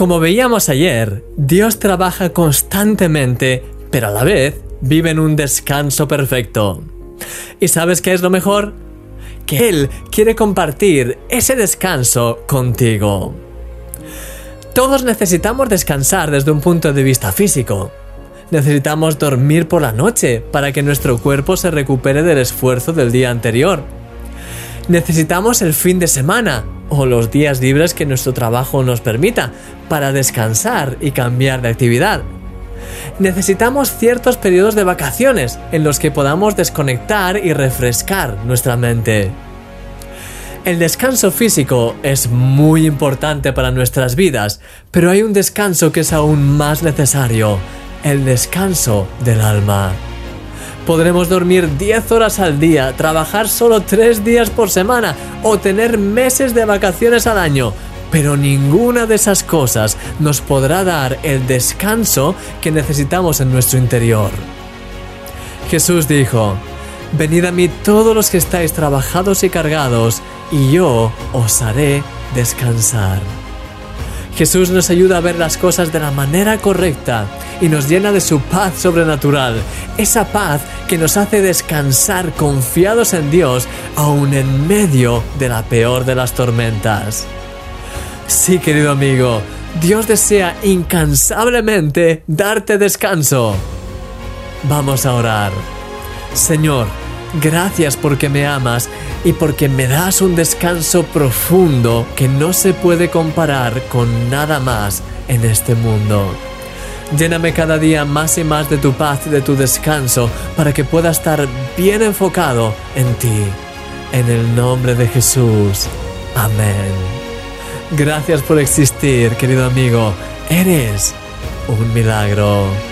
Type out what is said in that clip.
Como veíamos ayer, Dios trabaja constantemente, pero a la vez vive en un descanso perfecto. ¿Y sabes qué es lo mejor? Que Él quiere compartir ese descanso contigo. Todos necesitamos descansar desde un punto de vista físico. Necesitamos dormir por la noche para que nuestro cuerpo se recupere del esfuerzo del día anterior. Necesitamos el fin de semana o los días libres que nuestro trabajo nos permita para descansar y cambiar de actividad. Necesitamos ciertos periodos de vacaciones en los que podamos desconectar y refrescar nuestra mente. El descanso físico es muy importante para nuestras vidas, pero hay un descanso que es aún más necesario, el descanso del alma. Podremos dormir 10 horas al día, trabajar solo 3 días por semana o tener meses de vacaciones al año, pero ninguna de esas cosas nos podrá dar el descanso que necesitamos en nuestro interior. Jesús dijo, Venid a mí todos los que estáis trabajados y cargados, y yo os haré descansar. Jesús nos ayuda a ver las cosas de la manera correcta y nos llena de su paz sobrenatural, esa paz que nos hace descansar confiados en Dios aun en medio de la peor de las tormentas. Sí, querido amigo, Dios desea incansablemente darte descanso. Vamos a orar. Señor, gracias porque me amas y porque me das un descanso profundo que no se puede comparar con nada más en este mundo. Lléname cada día más y más de tu paz y de tu descanso para que pueda estar bien enfocado en ti. En el nombre de Jesús. Amén. Gracias por existir, querido amigo. Eres un milagro.